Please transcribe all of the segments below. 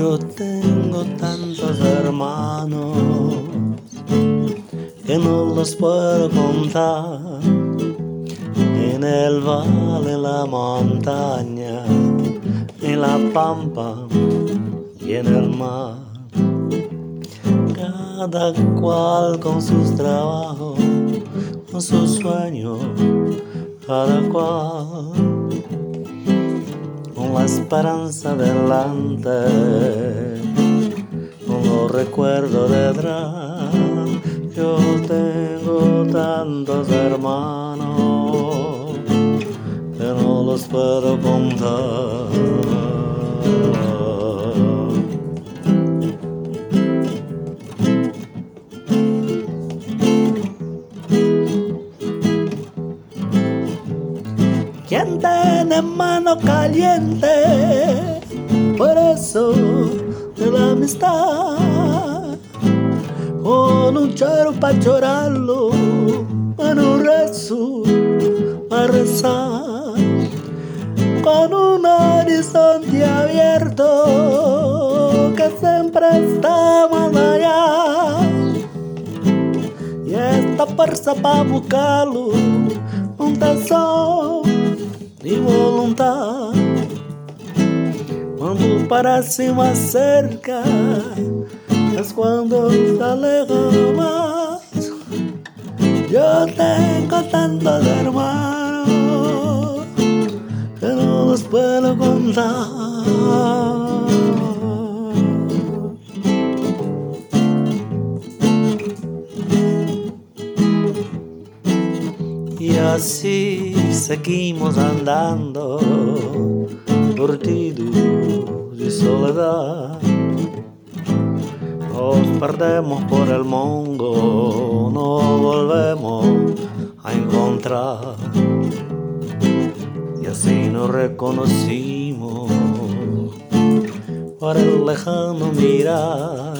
Yo tengo tantos hermanos que no los puedo contar. En el valle, en la montaña, en la pampa y en el mar. Cada cual con sus trabajos, con sus sueños, cada cual la esperanza delante, con los recuerdos detrás. Yo tengo tantos hermanos que no los puedo contar. Tiene mano caliente? Por eso de la amistad con un choro para llorarlo, en un rezo para rezar, con un horizonte abierto que siempre está más allá. Y esta fuerza para buscarlo, un tesoro Cuando parece más cerca, es cuando se aleja más. Yo tengo tantos hermanos que no los puedo contar. Y así seguimos andando, perdidos de soledad nos perdemos por el mundo, no volvemos a encontrar. Y así nos reconocimos por el lejano mirar,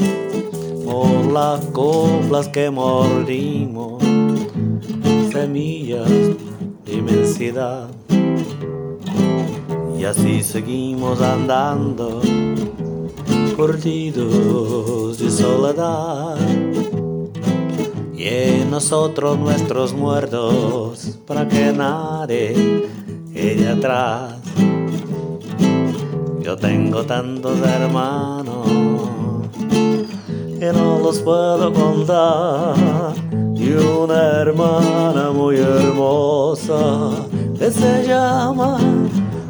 por las coplas que mordimos, semillas de inmensidad. Y así seguimos andando perdidos de soledad. Y en nosotros nuestros muertos, para que nadie quede atrás. Yo tengo tantos hermanos que no los puedo contar. Y una hermana muy hermosa que se llama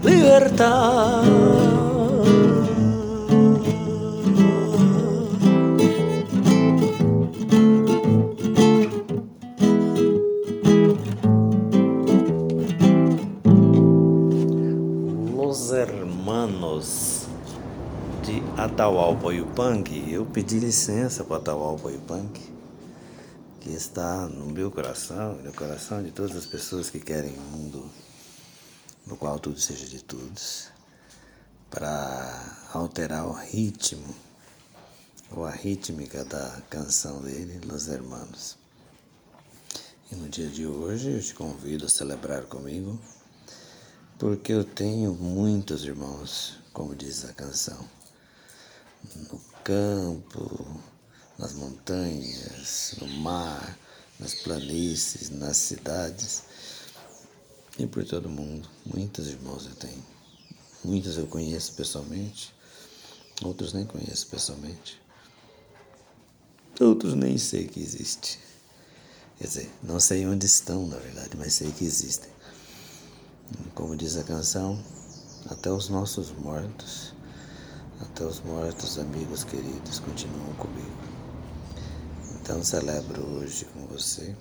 libertad. hermanos de Atahualpa Yupanqui, eu pedi licença para Atahualpa Yupanqui, está no meu coração e no coração de todas as pessoas que querem um mundo no qual tudo seja de todos, para alterar o ritmo ou a rítmica da canção dele, Los Hermanos. E no dia de hoje eu te convido a celebrar comigo porque eu tenho muitos irmãos, como diz a canção, no campo, nas montanhas, no mar, nas planícies, nas cidades e por todo mundo. Muitos irmãos eu tenho. Muitos eu conheço pessoalmente, outros nem conheço pessoalmente. Outros nem sei que existe. Quer dizer, não sei onde estão, na verdade, mas sei que existem. Como diz a canção, até os nossos mortos, até os mortos amigos queridos continuam comigo. Então celebro hoje com você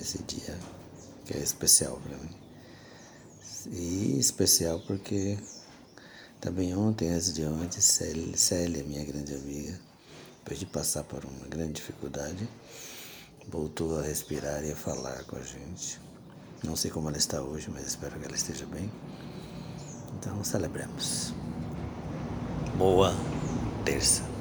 esse dia que é especial para mim. E especial porque também ontem, antes de ontem, Célia, minha grande amiga, depois de passar por uma grande dificuldade, voltou a respirar e a falar com a gente. Não sei como ela está hoje, mas espero que ela esteja bem. Então celebremos. Boa terça.